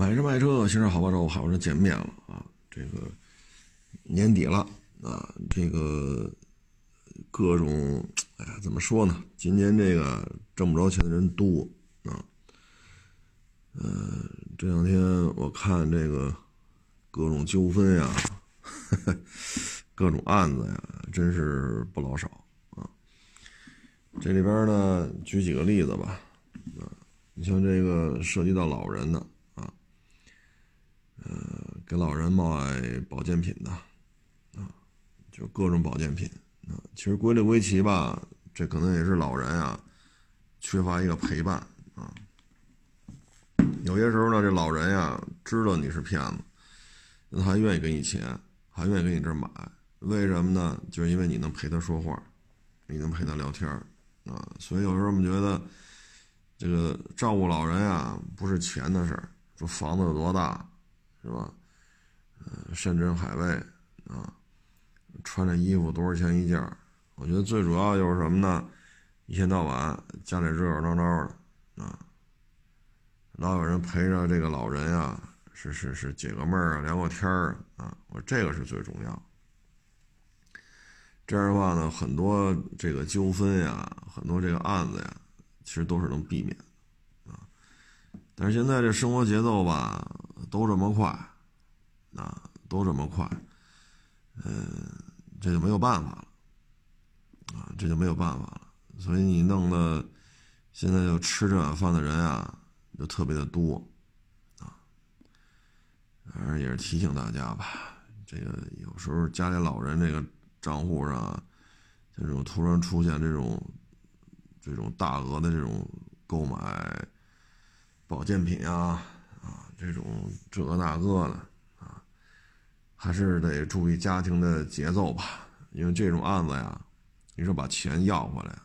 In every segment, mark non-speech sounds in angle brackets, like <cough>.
买车卖车，新车好帮手，好车见面了啊！这个年底了啊，这个各种哎呀，怎么说呢？今年这个挣不着钱的人多啊。呃，这两天我看这个各种纠纷呀，<laughs> 各种案子呀，真是不老少啊。这里边呢，举几个例子吧啊，你像这个涉及到老人的。呃，给老人卖保健品的，啊，就各种保健品啊。其实归类归齐吧，这可能也是老人啊，缺乏一个陪伴啊。有些时候呢，这老人呀，知道你是骗子，那还愿意给你钱，还愿意给你这买，为什么呢？就是因为你能陪他说话，你能陪他聊天啊。所以有时候我们觉得，这个照顾老人呀，不是钱的事儿，说房子有多大。是吧？呃，山珍海味啊，穿着衣服多少钱一件？我觉得最主要就是什么呢？一天到晚家里热热闹闹的啊，老有人陪着这个老人呀，是是是解个闷儿啊，聊个天儿啊，我这个是最重要。这样的话呢，很多这个纠纷呀，很多这个案子呀，其实都是能避免啊。但是现在这生活节奏吧。都这么快，啊，都这么快，嗯，这就没有办法了，啊，这就没有办法了。所以你弄的，现在就吃这碗饭的人啊，就特别的多，啊，反正也是提醒大家吧，这个有时候家里老人这个账户上，这种突然出现这种，这种大额的这种购买保健品啊。这种这个那个的啊，还是得注意家庭的节奏吧。因为这种案子呀，你说把钱要回来，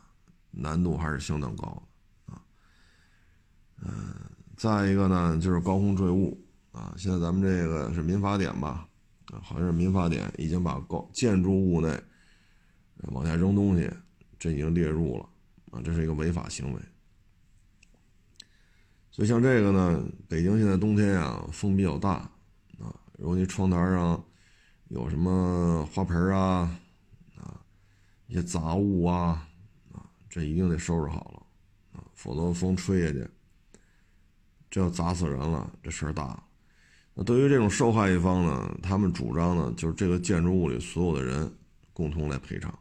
难度还是相当高的啊。嗯，再一个呢，就是高空坠物啊。现在咱们这个是民法典吧？啊，好像是民法典已经把高建筑物内往下扔东西，这已经列入了啊，这是一个违法行为。就像这个呢，北京现在冬天啊，风比较大，啊，如果你窗台上有什么花盆啊，啊，一些杂物啊，啊，这一定得收拾好了，啊，否则风吹下去，这要砸死人了，这事儿大。那对于这种受害一方呢，他们主张呢，就是这个建筑物里所有的人共同来赔偿。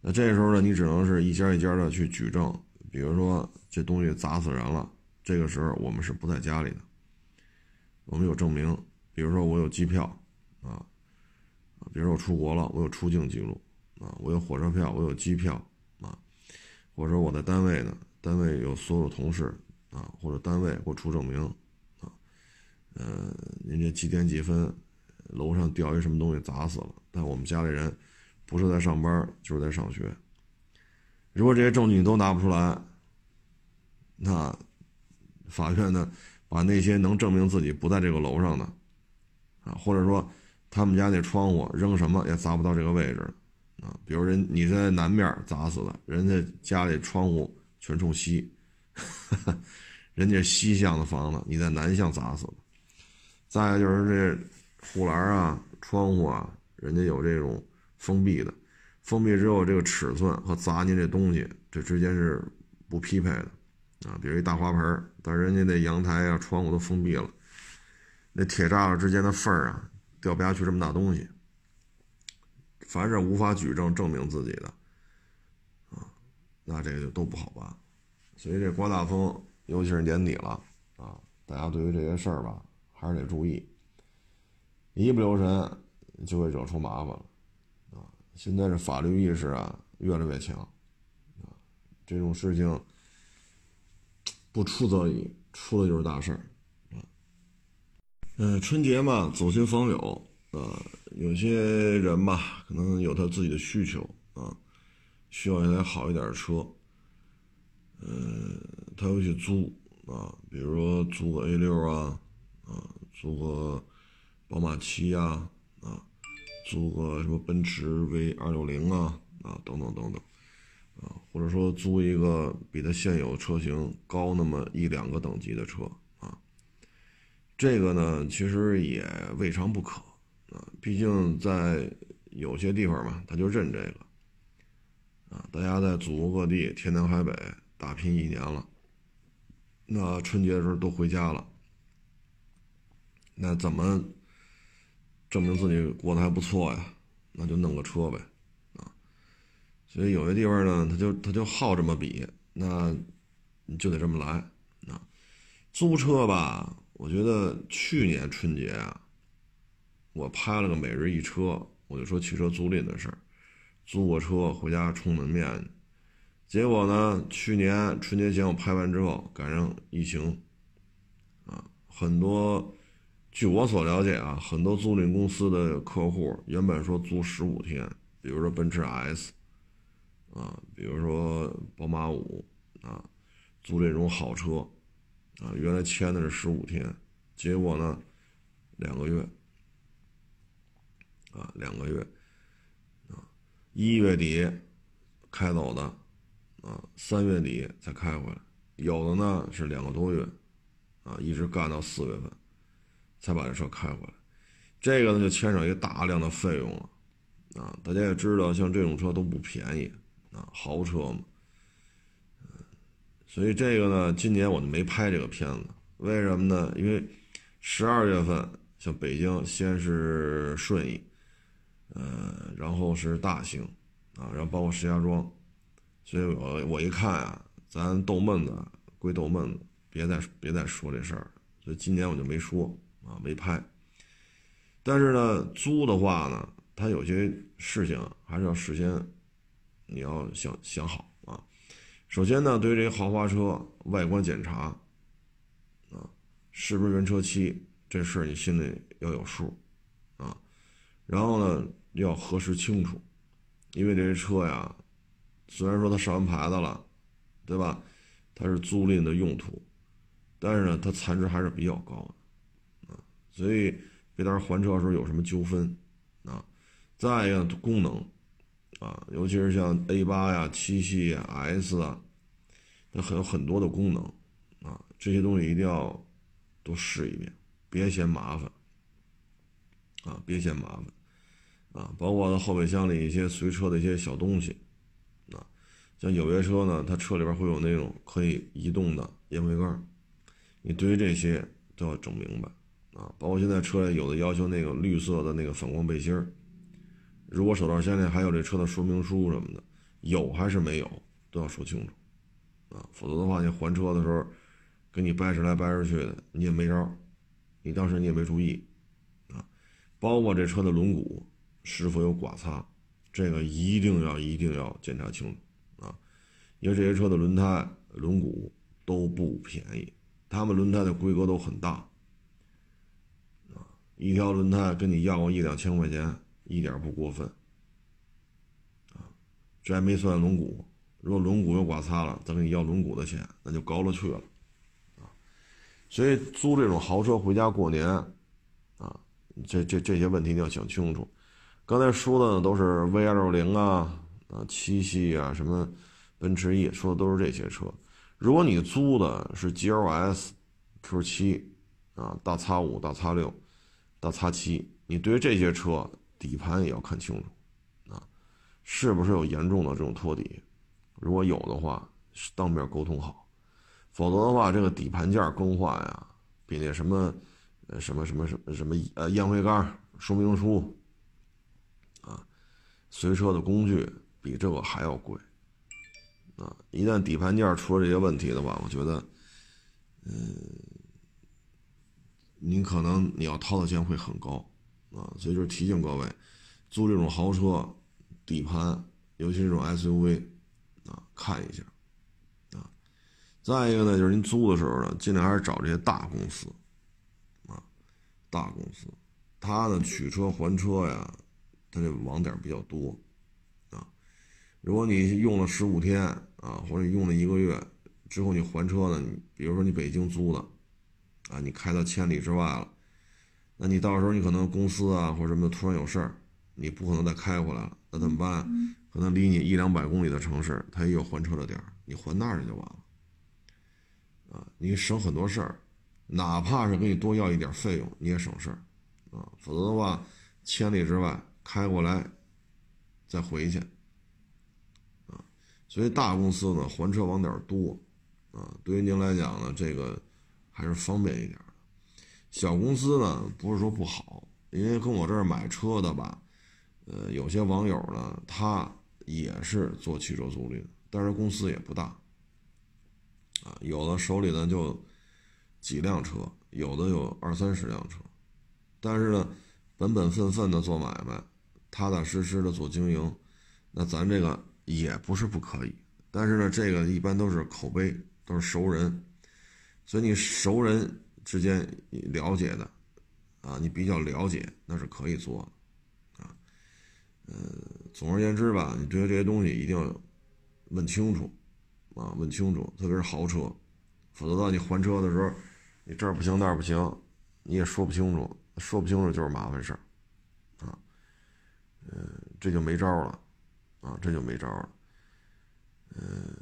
那这时候呢，你只能是一家一家的去举证，比如说这东西砸死人了。这个时候我们是不在家里的，我们有证明，比如说我有机票，啊，比如说我出国了，我有出境记录，啊，我有火车票，我有机票，啊，或者说我在单位呢，单位有所有同事，啊，或者单位给我出证明，啊，呃，您这几点几分，楼上掉一什么东西砸死了，但我们家里人不是在上班就是在上学，如果这些证据你都拿不出来，那。法院呢，把那些能证明自己不在这个楼上的，啊，或者说他们家那窗户扔什么也砸不到这个位置，啊，比如人你在南面砸死的，人家家里窗户全冲西，<laughs> 人家西向的房子你在南向砸死的，再就是这护栏啊、窗户啊，人家有这种封闭的，封闭之后这个尺寸和砸您这东西这之间是不匹配的。啊，比如一大花盆但人家那阳台啊、窗户都封闭了，那铁栅栏之间的缝儿啊，掉不下去这么大东西。凡是无法举证证明自己的，啊，那这个就都不好办。所以这刮大风，尤其是年底了啊，大家对于这些事儿吧，还是得注意，一不留神就会惹出麻烦了。啊，现在这法律意识啊越来越强，啊，这种事情。不出则已，出了就是大事儿，啊，嗯，春节嘛，走亲访友，啊，有些人吧，可能有他自己的需求，啊，需要一台好一点的车，嗯，他会去租，啊，比如说租个 A 六啊，啊，租个宝马七呀，啊，租个什么奔驰 V 二六零啊，啊，等等等等。啊，或者说租一个比它现有车型高那么一两个等级的车啊，这个呢，其实也未尝不可啊，毕竟在有些地方嘛，他就认这个啊。大家在祖国各地天南海北打拼一年了，那春节的时候都回家了，那怎么证明自己过得还不错呀？那就弄个车呗，所以有些地方呢，他就他就好这么比，那你就得这么来啊。租车吧。我觉得去年春节啊，我拍了个每日一车，我就说汽车租赁的事儿，租过车回家充门面，结果呢，去年春节前我拍完之后赶上疫情，啊，很多，据我所了解啊，很多租赁公司的客户原本说租十五天，比如说奔驰 S，啊，比如说宝马五，啊，租这种好车。啊，原来签的是十五天，结果呢，两个月，啊，两个月，啊，一月底开走的，啊，三月底才开回来，有的呢是两个多月，啊，一直干到四月份，才把这车开回来，这个呢就牵扯一个大量的费用了，啊，大家也知道，像这种车都不便宜，啊，豪车嘛。嗯所以这个呢，今年我就没拍这个片子，为什么呢？因为十二月份像北京先是顺义，呃，然后是大兴，啊，然后包括石家庄，所以我我一看啊，咱逗闷子归逗闷子，别再别再说这事儿，所以今年我就没说啊，没拍。但是呢，租的话呢，它有些事情还是要事先你要想想好啊。首先呢，对于这些豪华车外观检查，啊，是不是原车漆这事儿你心里要有数，啊，然后呢要核实清楚，因为这些车呀，虽然说它上完牌子了，对吧？它是租赁的用途，但是呢，它残值还是比较高的，啊，所以别到时候还车的时候有什么纠纷，啊，再一个功能，啊，尤其是像 A 八呀、七系呀、S 啊。那很有很多的功能，啊，这些东西一定要多试一遍，别嫌麻烦，啊，别嫌麻烦，啊，包括它后备箱里一些随车的一些小东西，啊，像有些车呢，它车里边会有那种可以移动的烟灰缸，你对于这些都要整明白，啊，包括现在车里有的要求那个绿色的那个反光背心儿，如果手套箱里还有这车的说明书什么的，有还是没有，都要说清楚。啊，否则的话，你还车的时候，给你掰扯来掰扯去的，你也没招你当时你也没注意，啊，包括这车的轮毂是否有刮擦，这个一定要一定要检查清楚，啊，因为这些车的轮胎轮毂都不便宜，他们轮胎的规格都很大，啊，一条轮胎跟你要个一两千块钱，一点不过分，啊，这还没算轮毂。如果轮毂有刮擦了，再给你要轮毂的钱，那就高了去了，啊！所以租这种豪车回家过年，啊，这这这些问题你要想清楚。刚才说的呢都是 V 二六零啊，啊，七系啊，什么奔驰 E，说的都是这些车。如果你租的是 GLS、Q 七啊，大叉五、大叉六、大叉七，你对于这些车底盘也要看清楚，啊，是不是有严重的这种托底？如果有的话，当面沟通好；否则的话，这个底盘件更换呀，比那什么，呃，什么什么什么什么呃烟灰缸说明书啊，随车的工具比这个还要贵啊！一旦底盘件出了这些问题的话，我觉得，嗯，您可能你要掏的钱会很高啊！所以就是提醒各位，租这种豪车，底盘，尤其是这种 SUV。啊，看一下，啊，再一个呢，就是您租的时候呢，尽量还是找这些大公司，啊，大公司，他呢取车还车呀，他这网点比较多，啊，如果你用了十五天啊，或者你用了一个月之后你还车呢，你比如说你北京租的，啊，你开到千里之外了，那你到时候你可能公司啊或者什么突然有事儿，你不可能再开回来了，那怎么办？可能离你一两百公里的城市，它也有还车的点儿，你还那儿去就完了，啊，你省很多事儿，哪怕是给你多要一点费用，你也省事儿啊。否则的话，千里之外开过来再回去啊。所以大公司呢，还车网点多啊，对于您来讲呢，这个还是方便一点。小公司呢，不是说不好，因为跟我这儿买车的吧，呃，有些网友呢，他也是做汽车租赁，但是公司也不大。啊，有的手里呢就几辆车，有的有二三十辆车，但是呢，本本分分的做买卖，踏踏实实的做经营，那咱这个也不是不可以，但是呢，这个一般都是口碑，都是熟人，所以你熟人。之间了解的，啊，你比较了解，那是可以做的，啊，呃，总而言之吧，你对这些东西一定要问清楚，啊，问清楚，特别是豪车，否则到你还车的时候，你这儿不行那儿不行，你也说不清楚，说不清楚就是麻烦事儿，啊，嗯，这就没招了，啊，这就没招了，嗯，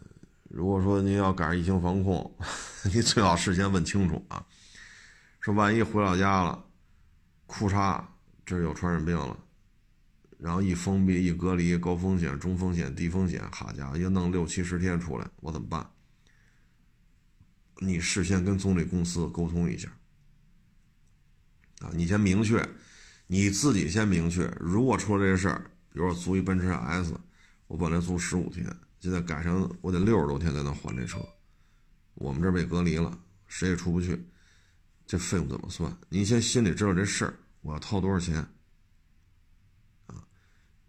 如果说您要赶上疫情防控，<laughs> 你最好事先问清楚啊。说万一回老家了，裤衩这有传染病了，然后一封闭一隔离，高风险、中风险、低风险，好家伙，要弄六七十天出来，我怎么办？你事先跟总理公司沟通一下，啊，你先明确，你自己先明确，如果出了这事儿，比如说租一奔驰 S，我本来租十五天，现在改成我得六十多天才能还这车，我们这被隔离了，谁也出不去。这费用怎么算？您先心里知道这事儿，我要掏多少钱啊？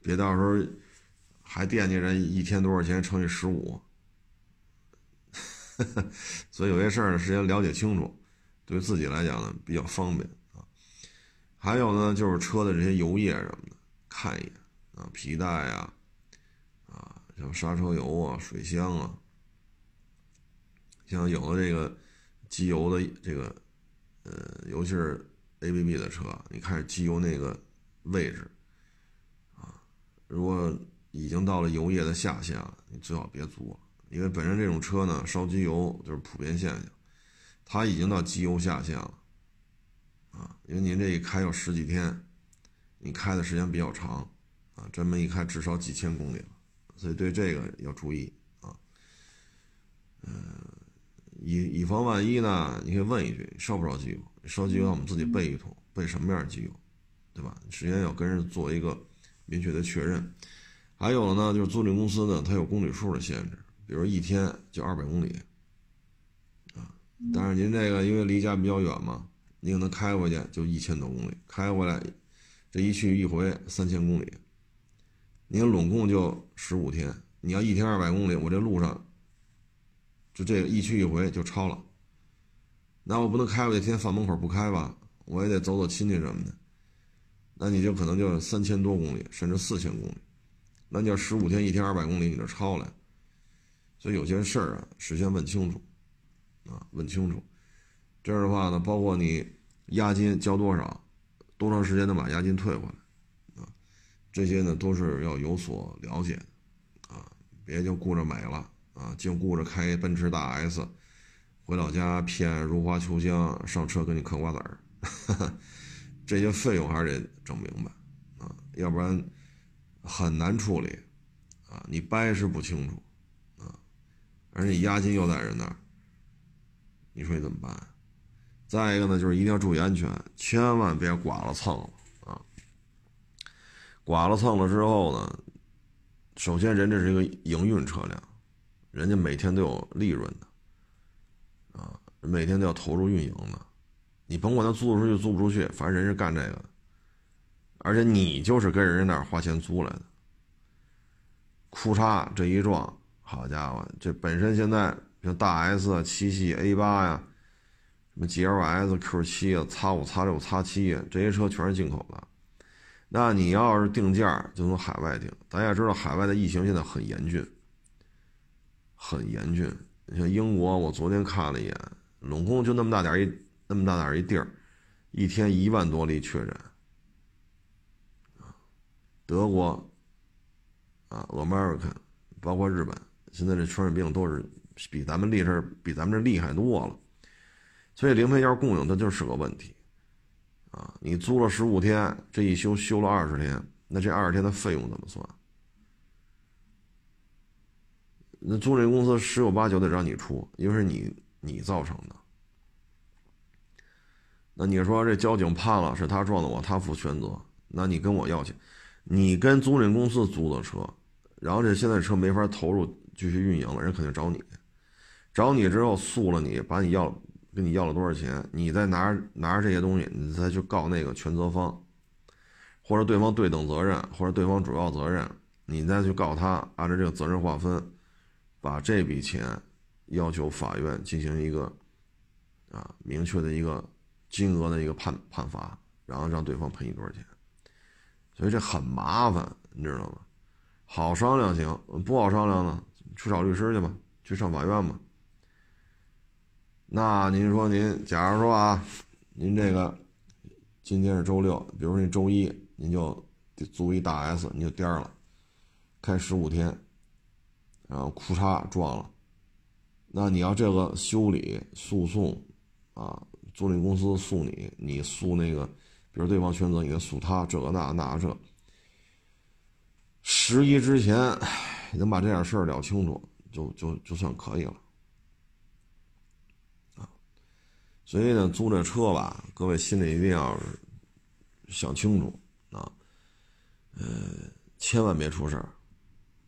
别到时候还惦记着一天多少钱乘以十五。<laughs> 所以有些事儿呢，事先了解清楚，对自己来讲呢比较方便啊。还有呢，就是车的这些油液什么的，看一眼啊，皮带啊，啊，像刹车油啊、水箱啊，像有的这个机油的这个。尤其是 A B B 的车，你看机油那个位置，啊，如果已经到了油液的下限了，你最好别租，因为本身这种车呢，烧机油就是普遍现象，它已经到机油下限了，啊，因为您这一开要十几天，你开的时间比较长，啊，这么一开至少几千公里了，所以对这个要注意啊，嗯。以以防万一呢，你可以问一句：烧不烧机油？烧机油，我们自己备一桶，备什么样的机油，对吧？首先要跟人做一个明确的确认。还有呢，就是租赁公司呢，它有公里数的限制，比如一天就二百公里，啊，但是您这个因为离家比较远嘛，你可能开回去就一千多公里，开回来这一去一回三千公里，您拢共就十五天，你要一天二百公里，我这路上。就这个一去一回就超了，那我不能开回去，天天放门口不开吧？我也得走走亲戚什么的，那你就可能就三千多公里，甚至四千公里，那你要十五天一天二百公里，你就超了。所以有些事儿啊，事先问清楚，啊，问清楚。这样的话呢，包括你押金交多少，多长时间能把押金退回来，啊，这些呢都是要有所了解，啊，别就顾着买了。啊，就顾着开奔驰大 S，回老家骗如花秋香上车给你嗑瓜子儿，<laughs> 这些费用还是得整明白啊，要不然很难处理啊。你掰是不清楚啊，而且押金又在人那儿，你说你怎么办？再一个呢，就是一定要注意安全，千万别剐了蹭了啊！剐了蹭了之后呢，首先人这是一个营运车辆。人家每天都有利润的，每天都要投入运营的，你甭管他租得出去租不出去，反正人是干这个的，而且你就是跟人家那儿花钱租来的。裤衩这一撞，好家伙，这本身现在像大 S 啊、七系、A 八呀，什么 GLS、Q 七啊、X 五、X 六、X 七啊，这些车全是进口的。那你要是定价，就从海外定。咱也知道，海外的疫情现在很严峻。很严峻，你像英国，我昨天看了一眼，拢共就那么大点一那么大点一地儿，一天一万多例确诊。德国啊，America，包括日本，现在这传染病都是比咱们厉害，比咱们这厉害多了。所以零配件供应它就是个问题，啊，你租了十五天，这一修修了二十天，那这二十天的费用怎么算？那租赁公司十有八九得让你出，因为是你你造成的。那你说这交警判了，是他撞的我，他负全责，那你跟我要钱，你跟租赁公司租的车，然后这现在车没法投入继续运营了，人肯定找你，找你之后诉了你，把你要跟你要了多少钱，你再拿着拿着这些东西，你再去告那个全责方，或者对方对等责任，或者对方主要责任，你再去告他，按照这个责任划分，把这笔钱要求法院进行一个啊明确的一个。金额的一个判判罚，然后让对方赔你多少钱，所以这很麻烦，你知道吗？好商量行，不好商量呢，去找律师去吧，去上法院吧。那您说您，假如说啊，您这个今天是周六，比如说您周一您就租一大 S，你就颠了，开十五天，然后裤衩撞了，那你要这个修理诉讼啊？租赁公司诉你，你诉那个，比如对方全责，你诉他这个那那这。十一之前，能把这点事儿了清楚，就就就算可以了。啊，所以呢，租这车吧，各位心里一定要想清楚啊，呃，千万别出事儿，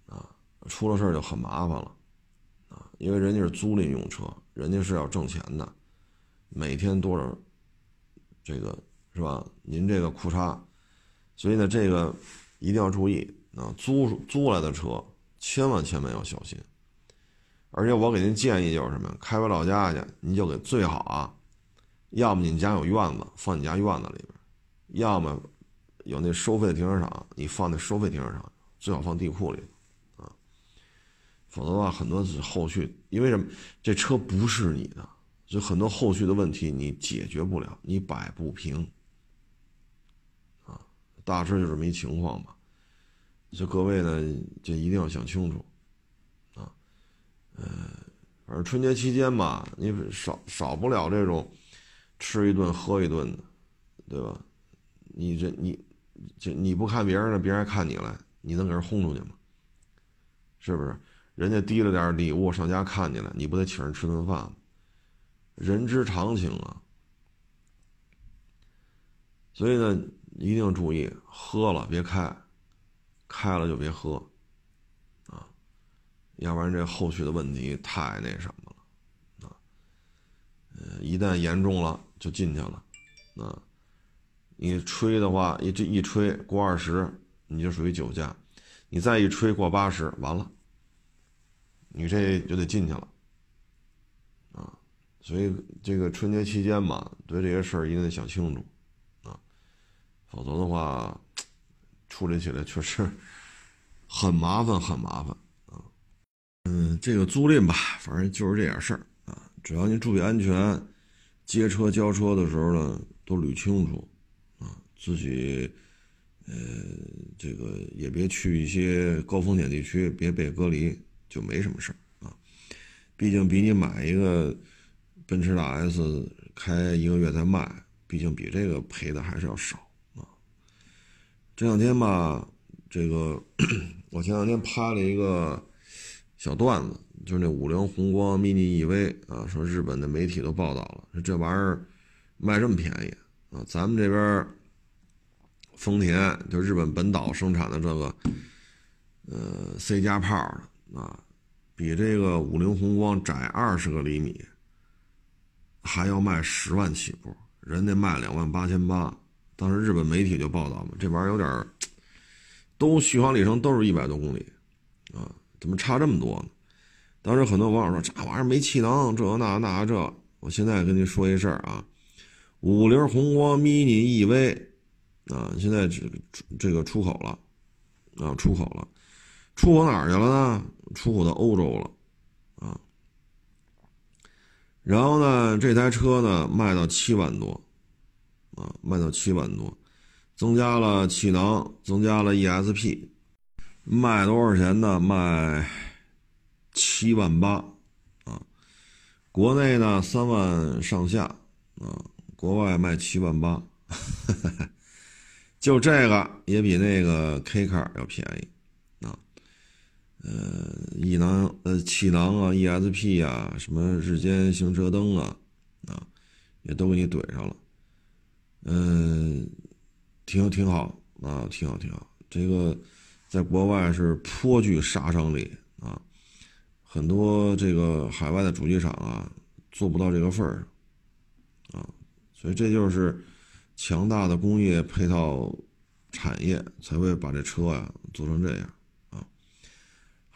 啊，出了事儿就很麻烦了，因为人家是租赁用车，人家是要挣钱的。每天多少，这个是吧？您这个裤衩，所以呢，这个一定要注意啊！租租来的车，千万千万要小心。而且我给您建议就是什么？开回老家去，您就给最好啊，要么你家有院子，放你家院子里边；要么有那收费的停车场，你放那收费停车场，最好放地库里。否则的话，很多是后续，因为什么？这车不是你的。就很多后续的问题你解决不了，你摆不平，啊，大致就这么一情况吧。就各位呢，就一定要想清楚，啊，呃，反正春节期间吧，你少少不了这种吃一顿喝一顿的，对吧？你这你这你不看别人的，别人看你来，你能给人轰出去吗？是不是？人家提了点礼物上家看你了，你不得请人吃顿饭吗？人之常情啊，所以呢，一定注意喝了别开，开了就别喝，啊，要不然这后续的问题太那什么了，啊，呃，一旦严重了就进去了，啊，你吹的话一这一吹过二十，你就属于酒驾，你再一吹过八十，完了，你这就得进去了。所以这个春节期间嘛，对这些事儿一定得想清楚，啊，否则的话，处理起来确实很麻烦，很麻烦啊。嗯，这个租赁吧，反正就是这点事儿啊。只要您注意安全，接车交车的时候呢，都捋清楚啊，自己呃，这个也别去一些高风险地区，别被隔离，就没什么事儿啊。毕竟比你买一个。奔驰大 S 开一个月再卖，毕竟比这个赔的还是要少啊。这两天吧，这个 <clears throat> 我前两天拍了一个小段子，就是那五菱宏光 mini EV 啊，说日本的媒体都报道了，说这玩意儿卖这么便宜啊，咱们这边丰田就日本本岛生产的这个呃 C 加炮啊，比这个五菱宏光窄二十个厘米。还要卖十万起步，人家卖两万八千八。当时日本媒体就报道嘛，这玩意儿有点都续航里程都是一百多公里啊，怎么差这么多呢？当时很多网友说这玩意儿没气囊，这那那这。我现在跟您说一事儿啊，五菱宏光 mini EV 啊，现在这这个出口了啊，出口了，出口哪儿去了呢？出口到欧洲了。啊然后呢，这台车呢卖到七万多，啊，卖到七万多，增加了气囊，增加了 ESP，卖多少钱呢？卖七万八，啊，国内呢三万上下，啊，国外卖七万八，<laughs> 就这个也比那个 K car 要便宜。呃，一囊呃气囊啊，ESP 啊，什么日间行车灯啊，啊，也都给你怼上了。嗯，挺挺好啊，挺好挺好。这个在国外是颇具杀伤力啊，很多这个海外的主机厂啊。做不到这个份儿上，啊，所以这就是强大的工业配套产业才会把这车啊做成这样，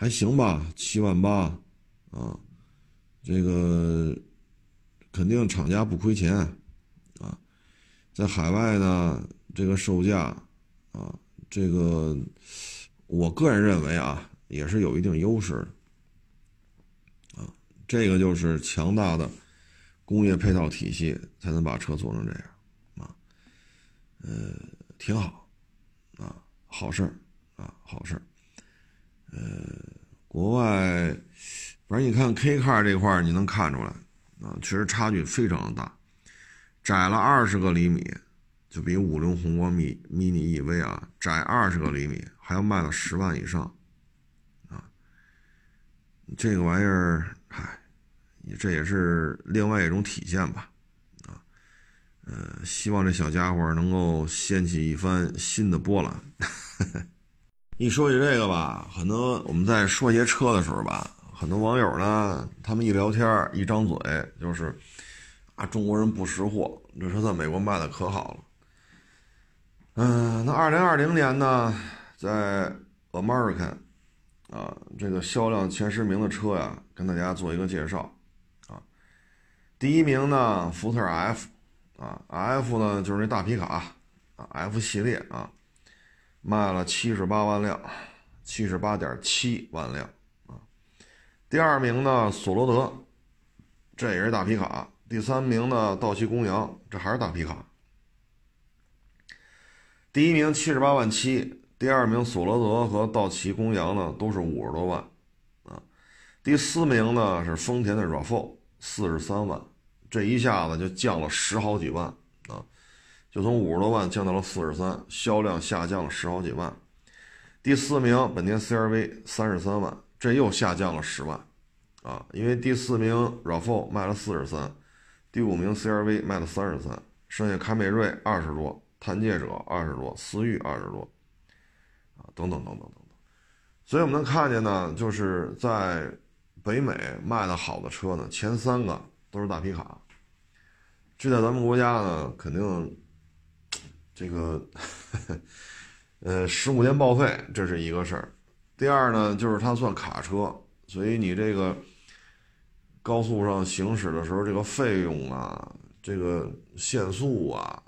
还行吧，七万八啊，这个肯定厂家不亏钱啊，在海外呢，这个售价啊，这个我个人认为啊，也是有一定优势的。这个就是强大的工业配套体系才能把车做成这样，啊，呃，挺好，啊，好事儿，啊，好事儿，呃，国外，反正你看 K car 这块儿，你能看出来，啊，确实差距非常的大，窄了二十个厘米，就比五菱宏光 mini EV 啊窄二十个厘米，还要卖到十万以上，啊，这个玩意儿，嗨。这也是另外一种体现吧，啊，呃，希望这小家伙能够掀起一番新的波澜。<laughs> 一说起这个吧，很多我们在说一些车的时候吧，很多网友呢，他们一聊天一张嘴就是啊，中国人不识货，这车在美国卖的可好了。嗯，那二零二零年呢，在 American 啊这个销量前十名的车呀，跟大家做一个介绍啊。第一名呢，福特 F，啊，F 呢就是那大皮卡，啊，F 系列啊，卖了七十八万辆，七十八点七万辆啊。第二名呢，索罗德，这也是大皮卡。第三名呢，道奇公羊，这还是大皮卡。第一名七十八万七，第二名索罗德和道奇公羊呢都是五十多万，啊，第四名呢是丰田的 RAV4，四十三万。这一下子就降了十好几万，就从五十多万降到了四十三，销量下降了十好几万。第四名本田 CR-V 三十三万，这又下降了十万啊，因为第四名 RAV4 卖了四十三，第五名 CR-V 卖了三十三，剩下凯美瑞二十多，探界者二十多，思域二十多啊，等等等等等等。所以我们能看见呢，就是在北美卖的好的车呢，前三个。都是大皮卡，这在咱们国家呢，肯定这个呃十五年报废，这是一个事儿。第二呢，就是它算卡车，所以你这个高速上行驶的时候，这个费用啊，这个限速啊，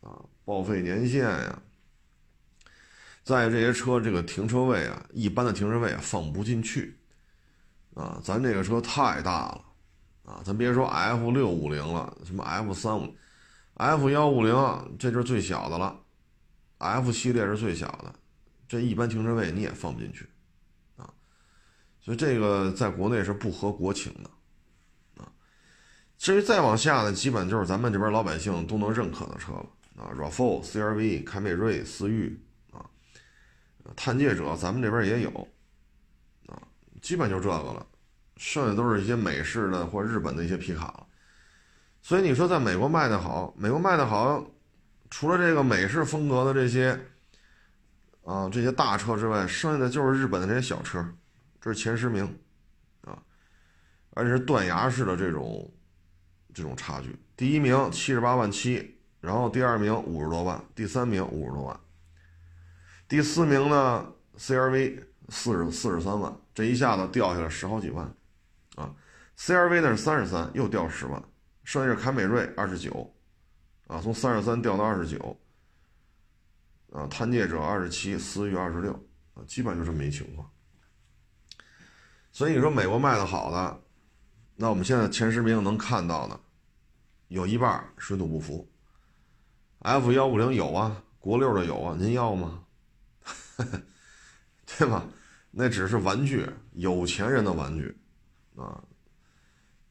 啊报废年限呀，在这些车这个停车位啊，一般的停车位放不进去啊，咱这个车太大了。啊，咱别说 F 六五零了，什么 F 三五、F 幺五零，这就是最小的了。F 系列是最小的，这一般停车位你也放不进去，啊，所以这个在国内是不合国情的，啊。至于再往下呢，基本就是咱们这边老百姓都能认可的车了，啊，RAV4、CR-V、凯美瑞、思域，啊，探界者咱们这边也有，啊，基本就这个了。剩下都是一些美式的或日本的一些皮卡了，所以你说在美国卖的好，美国卖的好，除了这个美式风格的这些，啊这些大车之外，剩下的就是日本的这些小车，这是前十名，啊，而且是断崖式的这种这种差距，第一名七十八万七，然后第二名五十多万，第三名五十多万，第四名呢 CRV 四十四十三万，这一下子掉下来十好几万。啊，CRV 呢是三十三，又掉十万，剩下是凯美瑞二十九，啊，从三十三掉到二十九，啊，探界者二十七，思域二十六，啊，基本就这么一情况。所以你说美国卖的好的，那我们现在前十名能看到的，有一半水土不服。F 幺五零有啊，国六的有啊，您要吗？<laughs> 对吧？那只是玩具，有钱人的玩具。啊，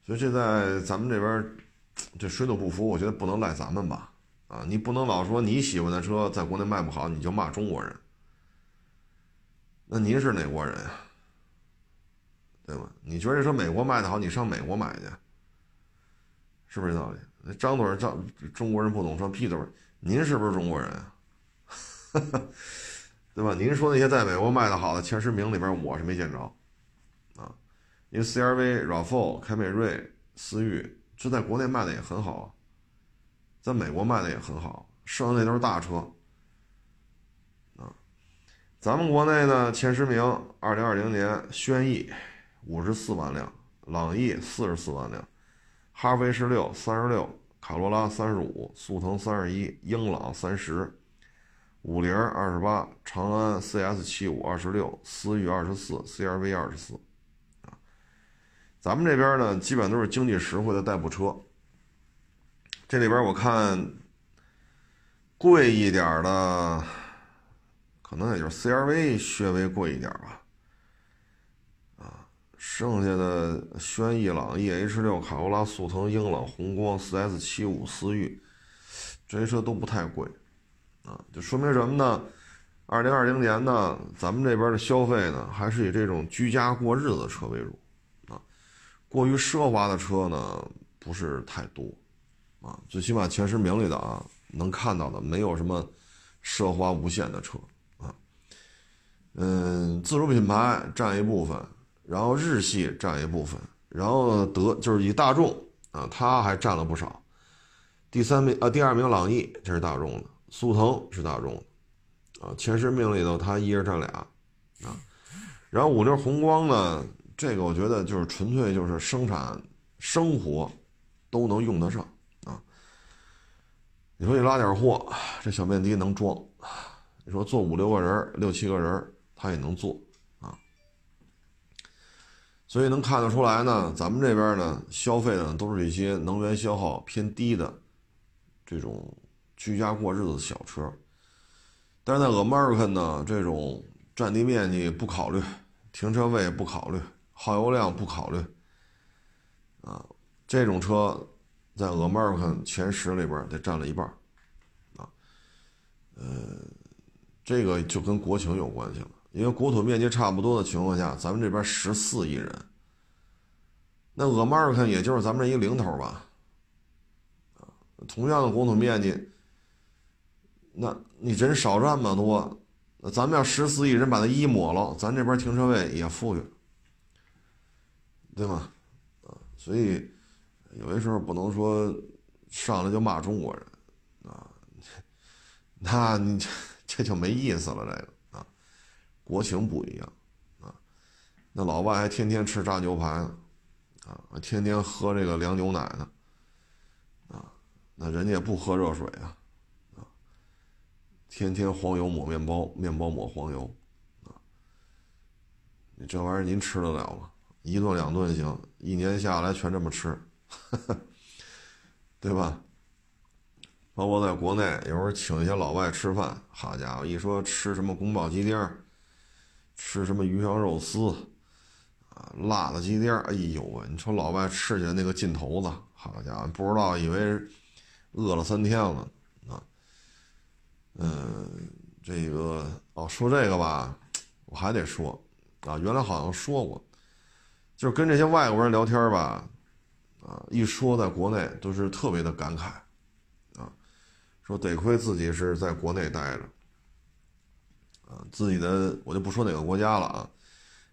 所以这在咱们这边 <tsk> 这水土不服，我觉得不能赖咱们吧？啊，你不能老说你喜欢的车在国内卖不好，你就骂中国人。那您是哪国人呀？对吧？你觉得这车美国卖的好，你上美国买去，是不是这道理？那张嘴张中国人不懂车，屁嘴您是不是中国人啊？<laughs> 对吧？您说那些在美国卖的好的前十名里边，我是没见着啊。因为 CRV、RAV4、凯美瑞、思域，这在国内卖的也很好啊，在美国卖的也很好，剩下那都是大车啊。咱们国内呢，前十名，二零二零年，轩逸五十四万辆，朗逸四十四万辆，哈弗 H 六三十六，卡罗拉三十五，速腾三十一，英朗三十，五菱二十八，长安 CS 七五二十六，思域二十四，CRV 二十四，咱们这边呢，基本都是经济实惠的代步车。这里边我看贵一点的。可能也就是 CRV 稍微贵一点吧，啊，剩下的轩逸、朗逸、H 六、卡罗拉、速腾、英朗、宏光、4S 七五、思域，这些车都不太贵，啊，就说明什么呢？二零二零年呢，咱们这边的消费呢，还是以这种居家过日子车为主，过于奢华的车呢不是太多，啊，最起码前十名里的啊，能看到的没有什么奢华无限的车啊。嗯，自主品牌占一部分，然后日系占一部分，然后德就是以大众啊，它还占了不少。第三名啊，第二名朗逸，这是大众的；速腾是大众的，啊，前十名里头它一人占俩，啊，然后五菱宏光呢，这个我觉得就是纯粹就是生产生活都能用得上啊。你说你拉点货，这小面的能装；你说坐五六个人、六七个人。他也能坐啊，所以能看得出来呢，咱们这边呢消费的都是一些能源消耗偏低的这种居家过日子的小车，但是在 American 呢，这种占地面积不考虑，停车位不考虑，耗油量不考虑，啊，这种车在 American 前十里边得占了一半，啊，呃，这个就跟国情有关系了。因为国土面积差不多的情况下，咱们这边十四亿人，那 American 也就是咱们这一零头吧，啊，同样的国土面积，那你人少这么多，那咱们要十四亿人把它一抹了，咱这边停车位也富裕，对吗？啊，所以有些时候不能说上来就骂中国人，啊，<laughs> 那你这这就没意思了，这个啊。国情不一样，啊，那老外还天天吃炸牛排呢，啊，天天喝这个凉牛奶呢，啊，那人家也不喝热水啊，啊，天天黄油抹面包，面包抹黄油，啊，你这玩意儿您吃得了吗？一顿两顿行，一年下来全这么吃，对吧？包括在国内，有时候请一些老外吃饭，好家伙，一说吃什么宫保鸡丁。吃什么鱼香肉丝，啊，辣子鸡丁哎呦喂！你说老外吃起来那个劲头子，好家伙，不知道以为饿了三天了啊。嗯，这个哦，说这个吧，我还得说啊，原来好像说过，就是跟这些外国人聊天吧，啊，一说在国内都是特别的感慨，啊，说得亏自己是在国内待着。啊，自己的我就不说哪个国家了啊，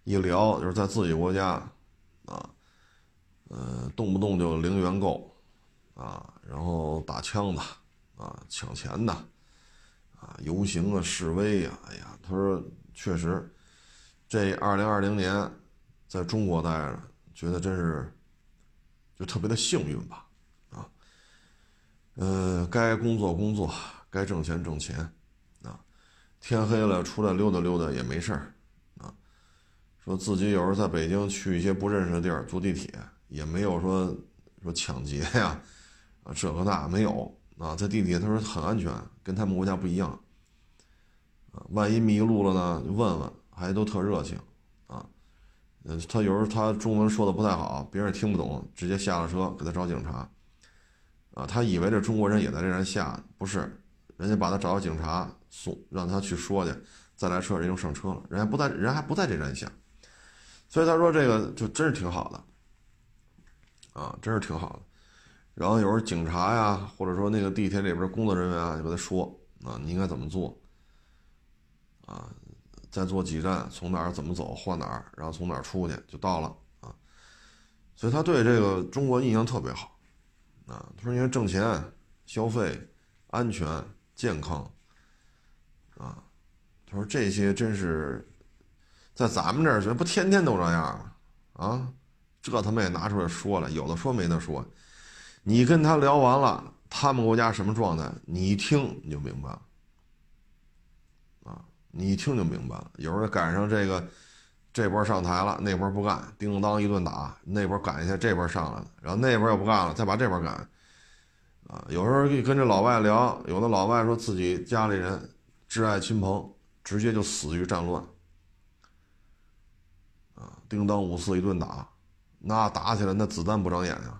一聊就是在自己国家，啊，呃，动不动就零元购，啊，然后打枪的，啊，抢钱的，啊，游行啊，示威啊，哎呀，他说确实，这二零二零年在中国待着，觉得真是就特别的幸运吧，啊，呃，该工作工作，该挣钱挣钱。啊。天黑了，出来溜达溜达也没事儿，啊，说自己有时候在北京去一些不认识的地儿坐地铁，也没有说说抢劫呀，啊，这个那没有啊，在地铁他说很安全，跟他们国家不一样，啊，万一迷路了呢，就问问，还都特热情，他有时候他中文说的不太好，别人听不懂，直接下了车给他找警察，啊，他以为这中国人也在这站下，不是，人家把他找到警察送，让他去说去，再来车人就上车了，人家不在，人还不在这站下，所以他说这个就真是挺好的，啊，真是挺好的。然后有时候警察呀，或者说那个地铁里边工作人员啊，就跟他说啊，你应该怎么做，啊，再坐几站，从哪儿怎么走，换哪儿，然后从哪儿出去就到了啊。所以他对这个中国印象特别好，啊，他说因为挣钱、消费、安全、健康，啊，他说这些真是在咱们这儿，不天天都这样吗？啊，这他妈也拿出来说了，有的说没得说。你跟他聊完了，他们国家什么状态？你一听你就明白了，你一听就明白了。有时候赶上这个，这波上台了，那波不干，叮当一顿打，那波赶一下，这波上来了，然后那波又不干了，再把这波赶，啊，有时候跟这老外聊，有的老外说自己家里人挚爱亲朋直接就死于战乱，啊，叮当五四一顿打，那打起来那子弹不长眼睛。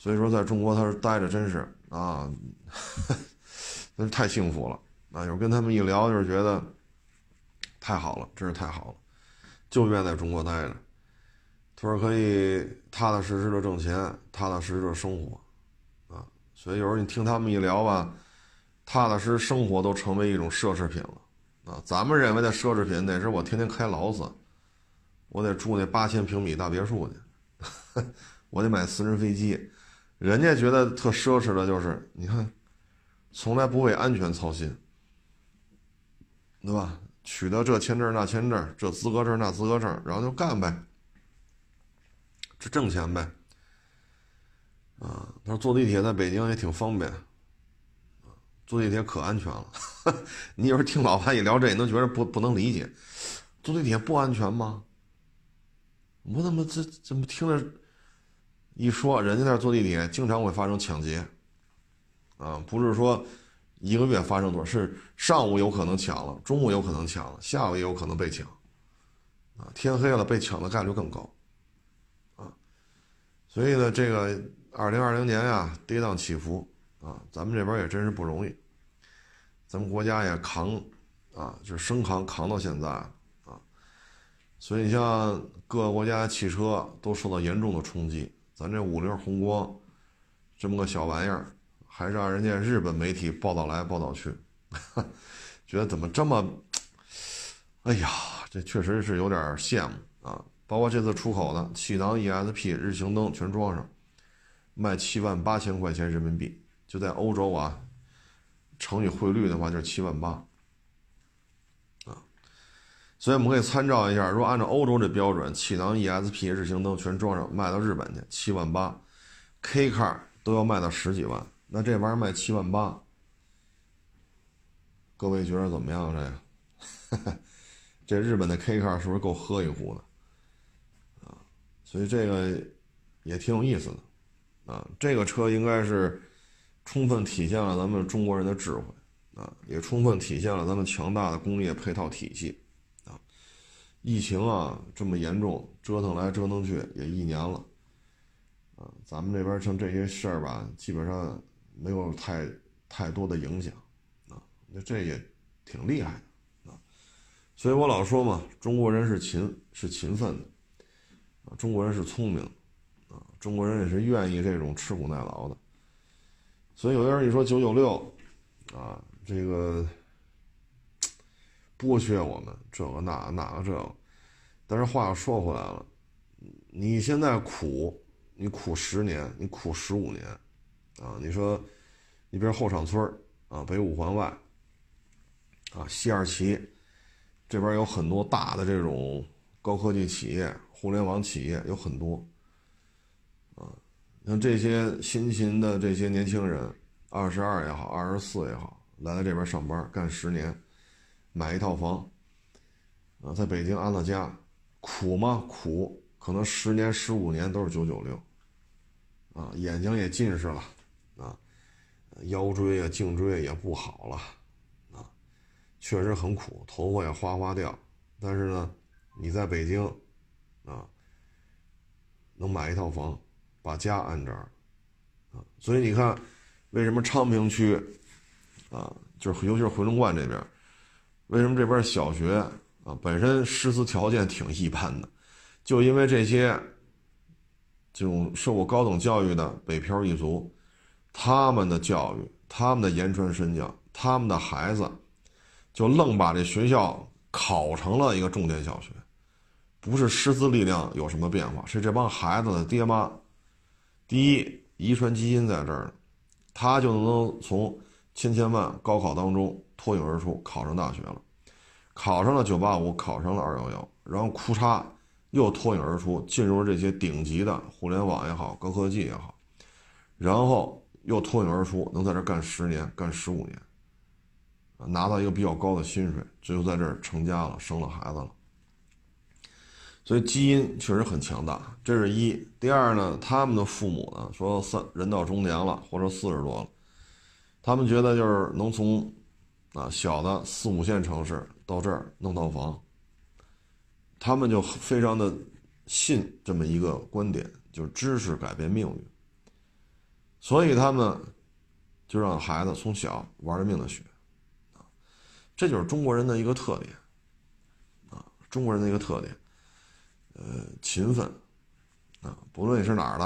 所以说，在中国他是待着，真是啊，<laughs> 那是太幸福了。啊，有时候跟他们一聊，就是觉得太好了，真是太好了，就愿在中国待着。他说可以踏踏实实的挣钱，踏踏实实的生活，啊，所以有时候你听他们一聊吧，踏踏实实生活都成为一种奢侈品了，啊，咱们认为的奢侈品得是我天天开劳斯，我得住那八千平米大别墅去，<laughs> 我得买私人飞机。人家觉得特奢侈的就是，你看，从来不为安全操心，对吧？取得这签证那签证，这资格证那资格证，然后就干呗，这挣钱呗。啊，他说坐地铁在北京也挺方便，坐地铁可安全了。<laughs> 你有时候听老潘一聊这，你都觉得不不能理解，坐地铁不安全吗？我怎么这怎么听着？一说人家那坐地铁经常会发生抢劫，啊，不是说一个月发生多少，是上午有可能抢了，中午有可能抢了，下午也有可能被抢，啊，天黑了被抢的概率更高，啊，所以呢，这个二零二零年呀，跌宕起伏，啊，咱们这边也真是不容易，咱们国家也扛，啊，就是生扛扛到现在，啊，所以你像各个国家汽车都受到严重的冲击。咱这五菱宏光，这么个小玩意儿，还让人家日本媒体报道来报道去，觉得怎么这么，哎呀，这确实是有点羡慕啊！包括这次出口的气囊 ESP 日行灯全装上，卖七万八千块钱人民币，就在欧洲啊，乘以汇率的话就是七万八，啊，所以我们可以参照一下，如果按照欧洲这标准，气囊 ESP 日行灯全装上卖到日本去七万八，K car 都要卖到十几万，那这玩意儿卖七万八，各位觉得怎么样？这个，<laughs> 这日本的 K car 是不是够喝一壶的？啊，所以这个也挺有意思的，啊，这个车应该是充分体现了咱们中国人的智慧，啊，也充分体现了咱们强大的工业配套体系。啊疫情啊，这么严重，折腾来折腾去也一年了，啊，咱们这边像这些事儿吧，基本上没有太太多的影响，啊，那这也挺厉害的，啊，所以我老说嘛，中国人是勤是勤奋的，啊，中国人是聪明，啊，中国人也是愿意这种吃苦耐劳的，所以有的人一说九九六，啊，这个。剥削我们这个那那个这个，但是话又说回来了，你现在苦，你苦十年，你苦十五年，啊，你说，你比如后厂村啊，北五环外，啊，西二旗，这边有很多大的这种高科技企业、互联网企业有很多，啊，像这些辛勤的这些年轻人，二十二也好，二十四也好，来到这边上班干十年。买一套房，啊，在北京安了家，苦吗？苦，可能十年、十五年都是九九六，啊，眼睛也近视了，腰椎啊、颈椎也不好了，啊，确实很苦，头发也哗哗掉。但是呢，你在北京，啊，能买一套房，把家安这儿，啊，所以你看，为什么昌平区啊，就是尤其是回龙观这边，为什么这边小学啊本身师资条件挺一般的，就因为这些这种受过高等教育的北漂一族，他们的教育，他们的言传身教，他们的孩子，就愣把这学校考成了一个重点小学。不是师资力量有什么变化，是这帮孩子的爹妈，第一遗传基因在这儿，他就能从千千万高考当中脱颖而出，考上大学了，考上了九八五，考上了二幺幺，然后哭嚓又脱颖而出，进入了这些顶级的互联网也好，高科技也好，然后又脱颖而出，能在这干十年，干十五年，拿到一个比较高的薪水，最后在这儿成家了，生了孩子了。所以基因确实很强大，这是一。第二呢，他们的父母呢说三人到中年了，或者四十多了，他们觉得就是能从啊小的四五线城市到这儿弄套房，他们就非常的信这么一个观点，就是知识改变命运。所以他们就让孩子从小玩命的学，啊，这就是中国人的一个特点，啊，中国人的一个特点。呃，勤奋，啊，不论你是哪儿的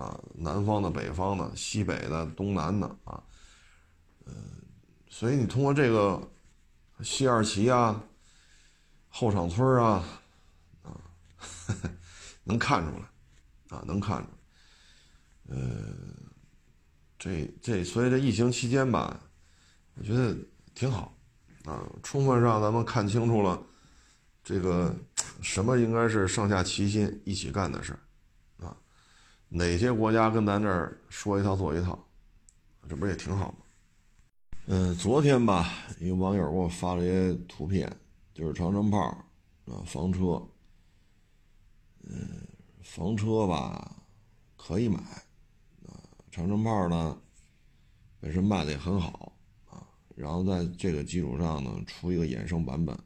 啊，南方的、北方的、西北的、东南的啊，呃，所以你通过这个西二旗啊、后场村啊，啊，<laughs> 能看出来，啊，能看出来，呃，这这，所以这疫情期间吧，我觉得挺好，啊，充分让咱们看清楚了这个。什么应该是上下齐心一起干的事儿，啊？哪些国家跟咱这儿说一套做一套，这不是也挺好吗？嗯，昨天吧，一个网友给我发了一些图片，就是长城炮啊，房车。嗯，房车吧可以买，长城炮呢本身卖的也很好啊，然后在这个基础上呢出一个衍生版本。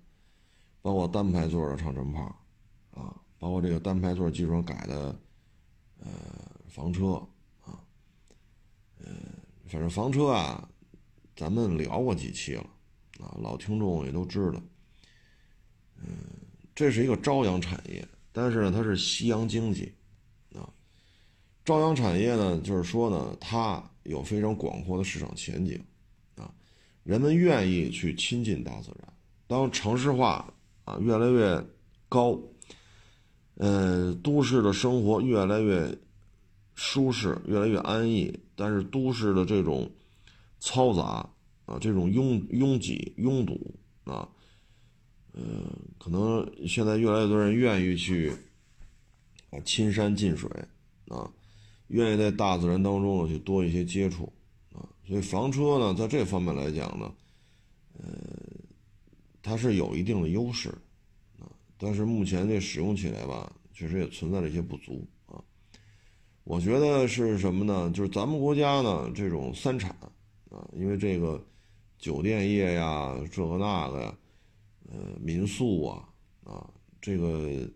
包括单排座的长城炮，啊，包括这个单排座基础上改的，呃，房车，啊，呃，反正房车啊，咱们聊过几期了，啊，老听众也都知道，嗯，这是一个朝阳产业，但是呢，它是夕阳经济，朝阳产业呢，就是说呢，它有非常广阔的市场前景，啊，人们愿意去亲近大自然，当城市化。啊，越来越高，呃，都市的生活越来越舒适，越来越安逸。但是都市的这种嘈杂啊，这种拥拥挤、拥堵啊，呃，可能现在越来越多人愿意去啊亲山近水啊，愿意在大自然当中呢去多一些接触啊。所以房车呢，在这方面来讲呢，呃。它是有一定的优势，啊，但是目前这使用起来吧，确实也存在着一些不足啊。我觉得是什么呢？就是咱们国家呢，这种三产啊，因为这个酒店业呀，这个那个呀，呃，民宿啊，啊，这个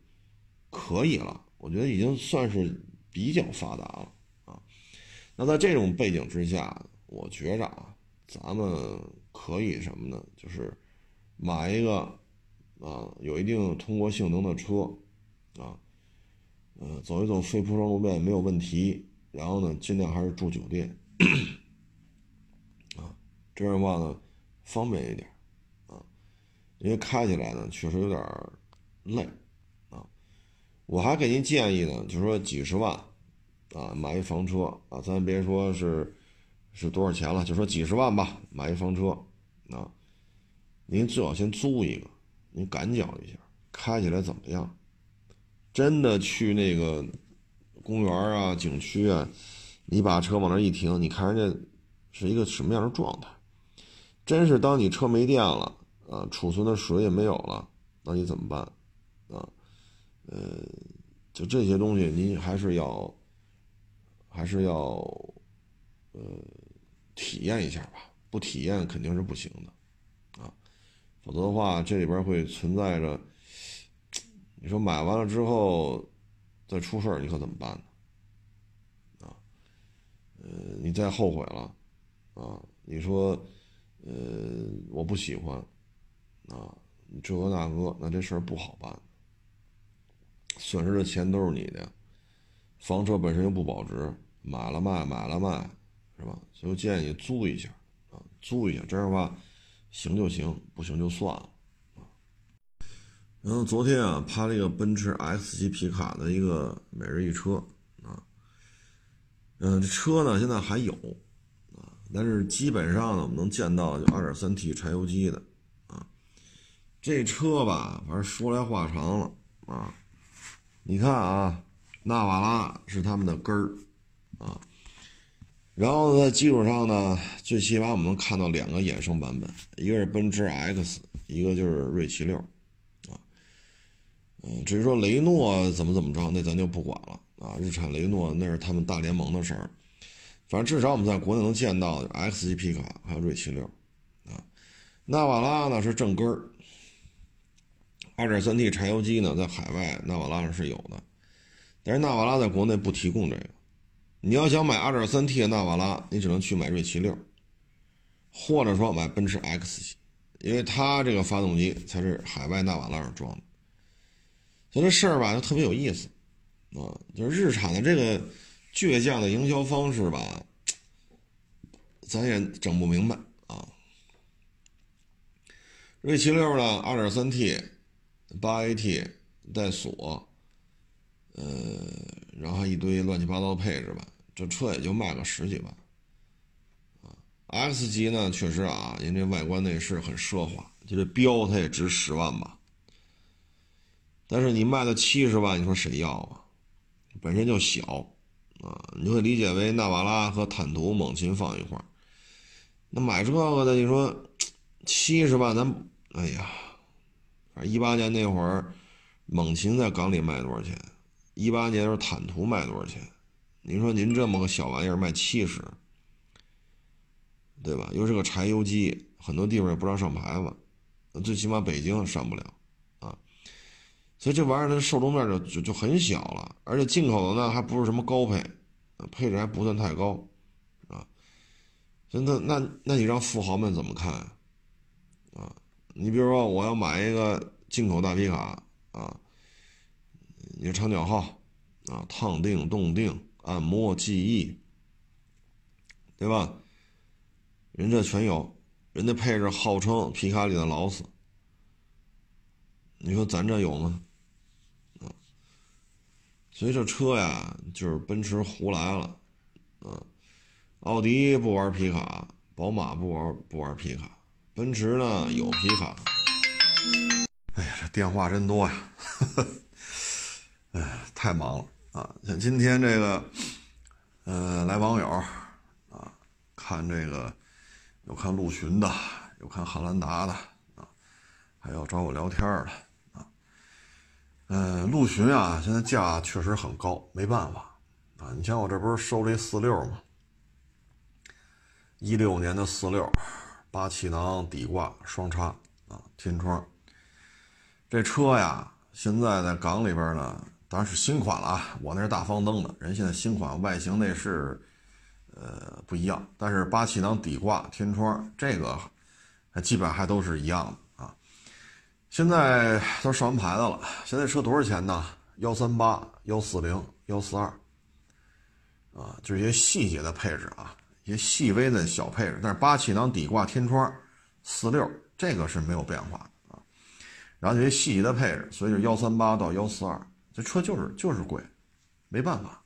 可以了，我觉得已经算是比较发达了啊。那在这种背景之下，我觉着啊，咱们可以什么呢？就是。买一个，啊，有一定通过性能的车，啊，呃，走一走非铺装路面没有问题。然后呢，尽量还是住酒店，啊，这样的话呢，方便一点，啊，因为开起来呢确实有点累，我还给您建议呢，就是说几十万，啊，买一房车，啊，咱别说是是多少钱了，就说几十万吧，买一房车，啊。您最好先租一个，您感觉一下，开起来怎么样？真的去那个公园啊、景区啊，你把车往那一停，你看人家是一个什么样的状态？真是当你车没电了啊，储存的水也没有了，那你怎么办？啊，呃，就这些东西，您还是要，还是要，呃，体验一下吧。不体验肯定是不行的。啊否则的话，这里边会存在着，你说买完了之后再出事儿，你可怎么办呢？啊，呃，你再后悔了，啊，你说，呃，我不喜欢，啊，这个那个，那这事儿不好办，损失的钱都是你的，房车本身又不保值，买了卖，买了卖，是吧？所以建议租一下，啊，租一下，这样的话，行就行，不行就算了，啊。然后昨天啊，拍了一个奔驰 X 级皮卡的一个每日一车啊。嗯，这车呢现在还有，啊，但是基本上呢，我们能见到就 2.3T 柴油机的，啊，这车吧，反正说来话长了，啊，你看啊，纳瓦拉是他们的根儿，啊，然后在基础上呢，最起码我们能看到两个衍生版本，一个是奔驰 X，一个就是锐气六，啊，嗯，至于说雷诺怎么怎么着，那咱就不管了。啊，日产雷诺那是他们大联盟的事儿，反正至少我们在国内能见到 X 级皮卡，还有锐气六，啊，纳瓦拉呢是正根儿，2.3T 柴油机呢在海外纳瓦拉上是有的，但是纳瓦拉在国内不提供这个，你要想买 2.3T 的纳瓦拉，你只能去买锐气六，或者说买奔驰 X 级，因为它这个发动机才是海外纳瓦拉上装的，所以这事儿吧就特别有意思。啊，就是日产的这个倔强的营销方式吧，咱也整不明白啊。锐气六呢，二点三 T，八 AT 带锁，呃，然后一堆乱七八糟的配置吧，这车也就卖个十几万。啊，X 级呢，确实啊，人这外观内饰很奢华，就这标它也值十万吧。但是你卖到七十万，你说谁要啊？本身就小，啊，你就会理解为纳瓦拉和坦途、猛禽放一块儿。那买这个的，你说七十万，咱哎呀，一八年那会儿，猛禽在港里卖多少钱？一八年的时候坦途卖多少钱？您说您这么个小玩意儿卖七十，对吧？又是个柴油机，很多地方也不让上牌子，最起码北京上不了啊。所以这玩意儿的受众面就就就很小了，而且进口的呢还不是什么高配，配置还不算太高，啊，那那那那你让富豪们怎么看？你比如说我要买一个进口大皮卡啊，你长脚号啊，烫定、动定、按摩、记忆，对吧？人这全有，人家配置号称皮卡里的劳斯，你说咱这有吗？啊所以这车呀，就是奔驰胡来了，嗯，奥迪不玩皮卡，宝马不玩不玩皮卡，奔驰呢有皮卡。哎呀，这电话真多呀，<laughs> 哎，太忙了啊！像今天这个，呃，来网友啊，看这个，有看陆巡的，有看汉兰达的啊，还有找我聊天的啊。嗯，陆巡啊，现在价确实很高，没办法啊。你像我这不是收了一四六吗？一六年的四六，八气囊底挂双叉啊，天窗。这车呀，现在在港里边呢，当然是新款了啊。我那是大方灯的，人现在新款外形内饰，呃，不一样。但是八气囊底挂天窗这个还，基本还都是一样的啊。现在都上完牌子了。现在车多少钱呢？幺三八、幺四零、幺四二，啊，就是一些细节的配置啊，一些细微的小配置。但是八气囊底挂天窗，四六这个是没有变化啊。然后这些细节的配置，所以就幺三八到幺四二，这车就是就是贵，没办法。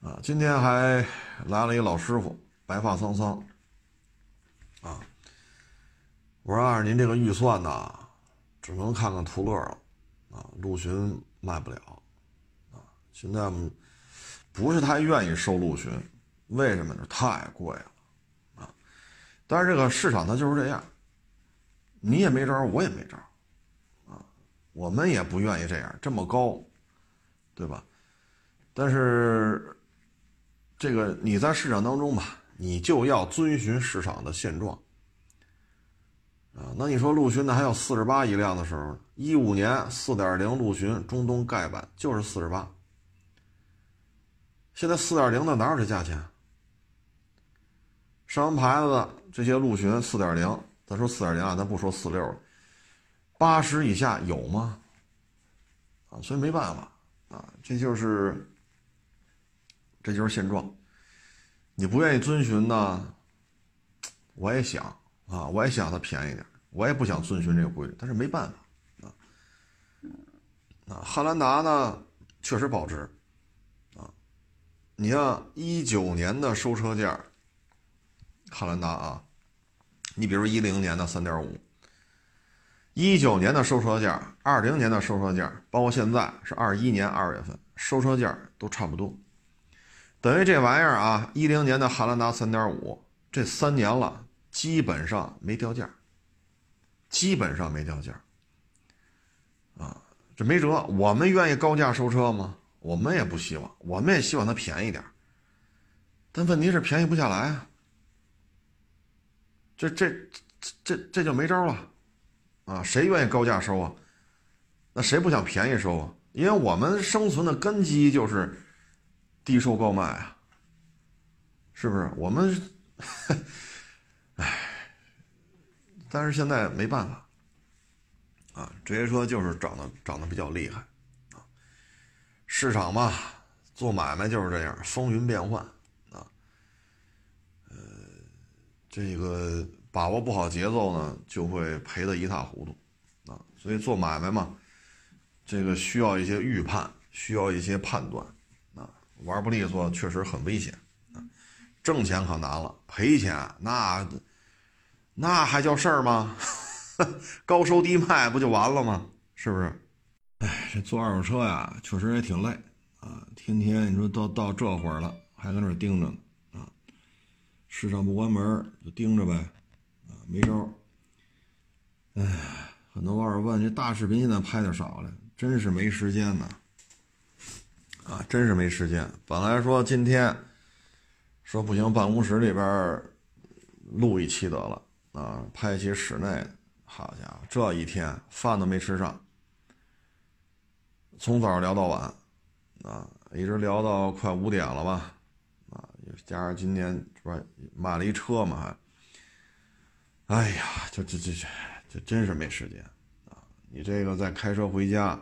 啊，今天还来了一个老师傅，白发苍苍，啊。我说按您这个预算呢，只能看看途乐了，啊，陆巡卖不了，啊，现在不是太愿意收陆巡，为什么呢？太贵了，啊，但是这个市场它就是这样，你也没招，我也没招，啊，我们也不愿意这样这么高，对吧？但是这个你在市场当中吧，你就要遵循市场的现状。啊，那你说陆巡的还有四十八一辆的时候，一五年四点零陆巡中东盖板就是四十八。现在四点零的哪有这价钱？上完牌子的这些陆巡四点零，咱说四点零啊，咱不说四六了，八十以下有吗？啊，所以没办法啊，这就是这就是现状。你不愿意遵循呢，我也想啊，我也想它便宜点，我也不想遵循这个规律，但是没办法啊。啊，汉兰达呢确实保值啊，你像一九年的收车价，汉兰达啊，你比如一零年的三点五。一九年的收车价，二零年的收车价，包括现在是二一年二月份收车价都差不多，等于这玩意儿啊，一零年的汉兰达三点五，这三年了基本上没掉价，基本上没掉价，啊，这没辙，我们愿意高价收车吗？我们也不希望，我们也希望它便宜点，但问题是便宜不下来啊，这这这这就没招了。啊，谁愿意高价收啊？那谁不想便宜收啊？因为我们生存的根基就是低收高卖啊，是不是？我们，唉，但是现在没办法啊，这些车就是涨得涨得比较厉害啊。市场嘛，做买卖就是这样，风云变幻啊。呃，这个。把握不好节奏呢，就会赔得一塌糊涂，啊，所以做买卖嘛，这个需要一些预判，需要一些判断，啊，玩不利索确实很危险，啊，挣钱可难了，赔钱那那还叫事儿吗？<laughs> 高收低卖不就完了吗？是不是？哎，这做二手车呀，确实也挺累，啊，天天你说到到这会儿了，还搁那盯着呢，市场不关门就盯着呗。啊没招哎，很多网友问这大视频现在拍的少了，真是没时间呢。啊，真是没时间。本来说今天说不行，办公室里边录一期得了啊，拍一期室内。好家伙，这一天饭都没吃上，从早上聊到晚啊，一直聊到快五点了吧？加上今天不是买了一车嘛还。哎呀，就这这这，这真是没时间啊！你这个再开车回家，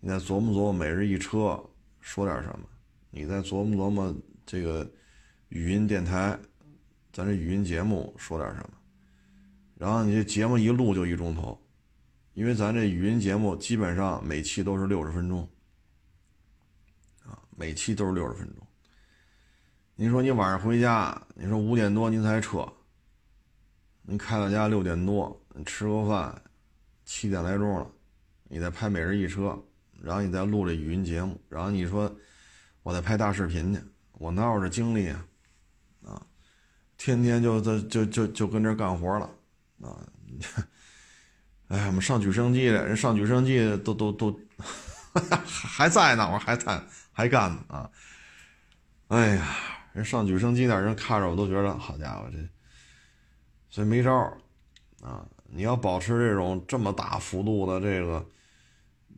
你再琢磨琢磨每日一车说点什么，你再琢磨琢磨这个语音电台，咱这语音节目说点什么，然后你这节目一录就一钟头，因为咱这语音节目基本上每期都是六十分钟，啊，每期都是六十分钟。你说你晚上回家，你说五点多您才撤。你开到家六点多，你吃个饭，七点来钟了，你再拍每日一车，然后你再录这语音节目，然后你说我再拍大视频去，我哪有这精力啊？啊，天天就在就就就跟这干活了啊！<laughs> 哎，我们上举升机的人上举升机都都都 <laughs> 还在呢，我还在还干呢啊！哎呀，人上举升机那人看着我都觉得好家伙这。所以没招儿，啊！你要保持这种这么大幅度的这个，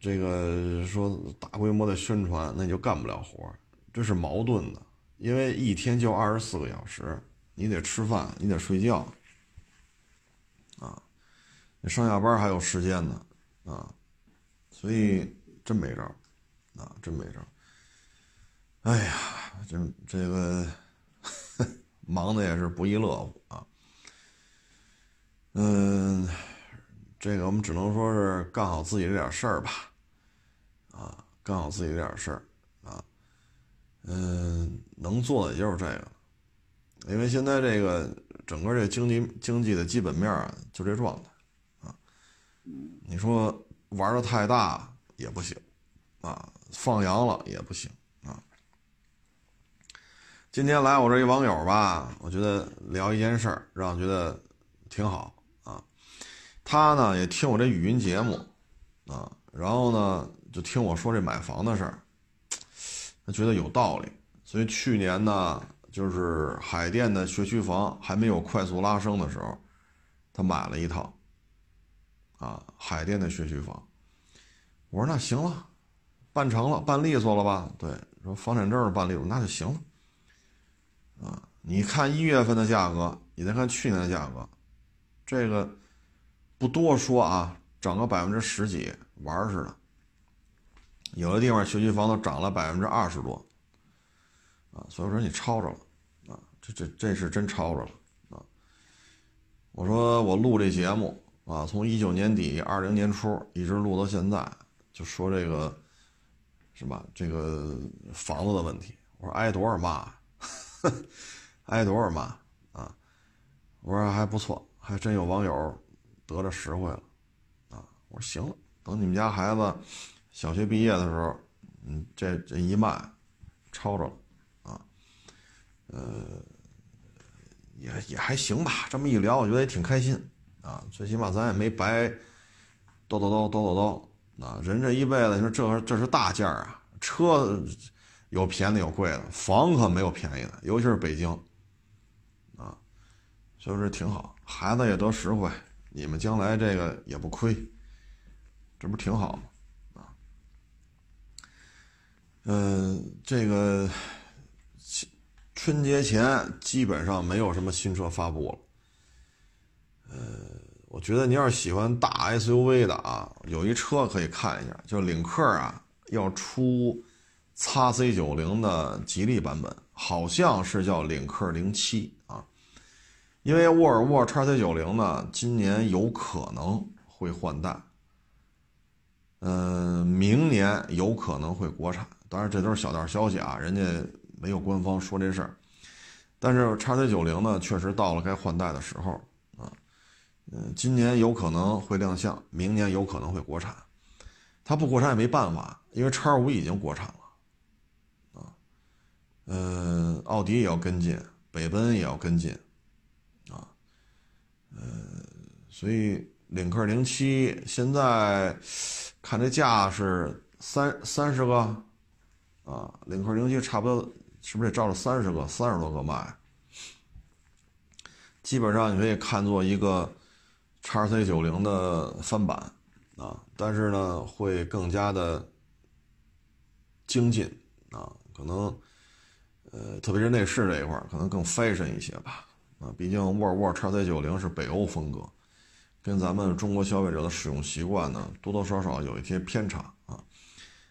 这个说大规模的宣传，那你就干不了活这是矛盾的。因为一天就二十四个小时，你得吃饭，你得睡觉，啊，你上下班还有时间呢，啊，所以真没招儿，啊，真没招儿。哎呀，这这个忙的也是不亦乐乎啊。嗯，这个我们只能说是干好自己这点事儿吧，啊，干好自己这点事儿啊，嗯，能做的也就是这个，因为现在这个整个这经济经济的基本面啊，就这状态，啊，你说玩的太大也不行，啊，放羊了也不行，今天来我这一网友吧，我觉得聊一件事儿，让我觉得挺好啊。他呢也听我这语音节目，啊，然后呢就听我说这买房的事儿，他觉得有道理，所以去年呢就是海淀的学区房还没有快速拉升的时候，他买了一套，啊，海淀的学区房，我说那行了，办成了，办利索了吧？对，说房产证办利索，那就行了。啊，你看一月份的价格，你再看去年的价格，这个不多说啊，涨个百分之十几，玩似的。有的地方学区房都涨了百分之二十多，啊，所以说你抄着了，啊，这这这是真抄着了，啊。我说我录这节目啊，从一九年底二零年初一直录到现在，就说这个。是吧？这个房子的问题，我说挨多少骂，<laughs> 挨多少骂啊！我说还不错，还真有网友得着实惠了啊！我说行了，等你们家孩子小学毕业的时候，嗯，这这一卖，抄着了啊！呃，也也还行吧。这么一聊，我觉得也挺开心啊。最起码咱也没白叨叨叨叨叨叨。啊，人这一辈子，你说这这是大件啊，车有便宜的有贵的，房可没有便宜的，尤其是北京，啊，所以说挺好，孩子也得实惠，你们将来这个也不亏，这不挺好吗？啊，嗯，这个春节前基本上没有什么新车发布了，呃。我觉得你要是喜欢大 SUV 的啊，有一车可以看一下，就领克啊，要出 x C 九零的吉利版本，好像是叫领克零七啊。因为沃尔沃 x C 九零呢，今年有可能会换代，嗯，明年有可能会国产，当然这都是小道消息啊，人家没有官方说这事儿。但是 x C 九零呢，确实到了该换代的时候。嗯，今年有可能会亮相，明年有可能会国产。它不国产也没办法，因为叉五已经国产了，嗯，奥迪也要跟进，北奔也要跟进，啊，呃，所以领克零七现在看这价是三三十个，啊，领克零七差不多是不是也照着三十个、三十多个卖？基本上你可以看作一个。叉 C 九零的翻版啊，但是呢，会更加的精进啊，可能呃，特别是内饰这一块可能更 fashion 一些吧啊，毕竟沃尔沃 x C 九零是北欧风格，跟咱们中国消费者的使用习惯呢，多多少少有一些偏差啊。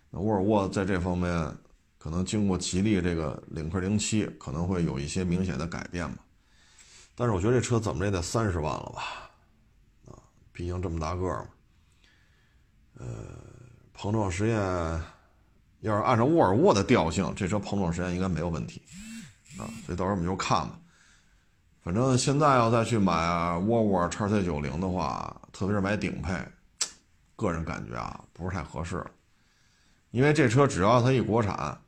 那沃尔沃在这方面可能经过吉利这个领克零七，可能会有一些明显的改变吧。但是我觉得这车怎么着也得三十万了吧。啊毕竟这么大个儿嘛，呃，碰撞实验要是按照沃尔沃的调性，这车碰撞实验应该没有问题啊。所以到时候我们就看吧。反正现在要再去买沃尔沃叉 C 九零的话，特别是买顶配，个人感觉啊不是太合适。因为这车只要它一国产，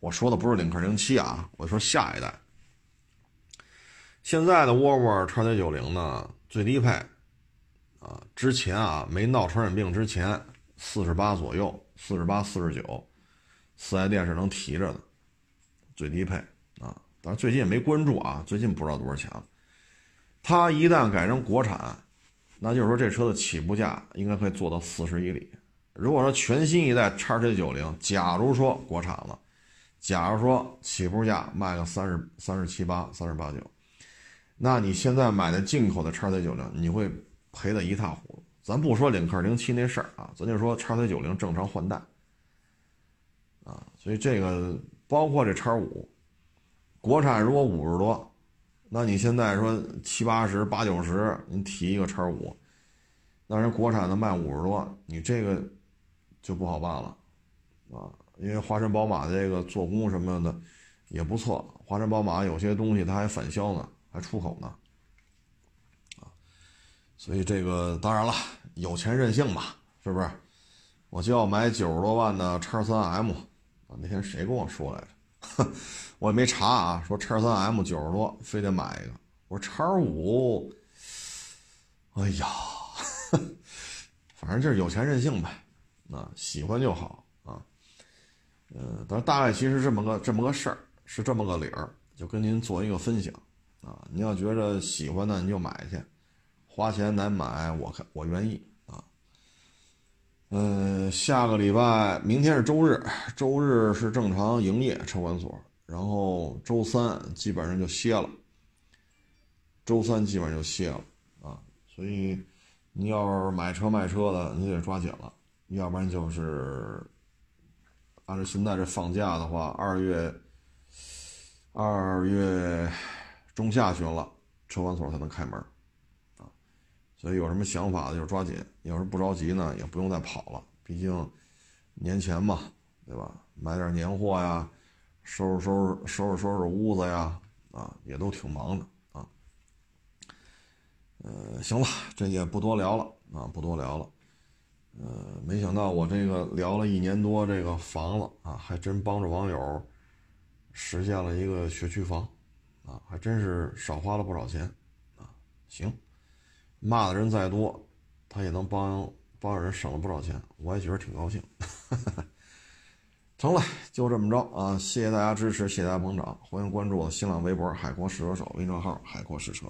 我说的不是领克零七啊，我说下一代。现在的沃尔沃叉 C 九零呢，最低配。啊，之前啊没闹传染病之前，四十八左右，四十八、四十九，四 S 店是能提着的，最低配啊。但是最近也没关注啊，最近不知道多少钱了。它一旦改成国产，那就是说这车的起步价应该可以做到四十以里。如果说全新一代叉 C 九零，假如说国产了，假如说起步价卖个三十三十七八、三十八九，那你现在买的进口的叉 C 九零，你会？赔得一塌糊涂，咱不说领克零七那事儿啊，咱就说叉 C 九零正常换代啊，所以这个包括这叉五，国产如果五十多，那你现在说七八十八九十，你提一个叉五，那人国产的卖五十多，你这个就不好办了啊，因为华晨宝马这个做工什么的也不错，华晨宝马有些东西它还返销呢，还出口呢。啊所以这个当然了，有钱任性嘛，是不是？我就要买九十多万的叉三 M 啊！那天谁跟我说来着？<laughs> 我也没查啊，说叉三 M 九十多，非得买一个。我说叉五，哎呀，<laughs> 反正就是有钱任性呗，啊，喜欢就好啊。嗯，但是大概其实这么个这么个事儿，是这么个理儿，就跟您做一个分享啊。您要觉着喜欢的，你就买去。花钱难买，我看我愿意。嗯，下个礼拜，明天是周日，周日是正常营业车管所，然后周三基本上就歇了。周三基本上就歇了啊，所以你要是买车卖车的，你得抓紧了，要不然就是按照现在这放假的话，二月二月中下旬了，车管所才能开门啊。所以有什么想法的就抓紧，要是不着急呢，也不用再跑了。毕竟年前嘛，对吧？买点年货呀，收拾收拾收拾收拾屋子呀，啊，也都挺忙的啊。呃，行了，这也不多聊了啊，不多聊了。呃，没想到我这个聊了一年多这个房子啊，还真帮着网友实现了一个学区房啊，还真是少花了不少钱啊。行。骂的人再多，他也能帮帮人省了不少钱，我也觉得挺高兴。<laughs> 成了，就这么着啊！谢谢大家支持，谢谢大家捧场，欢迎关注我的新浪微博“海阔试车手”微信号“海阔试车”。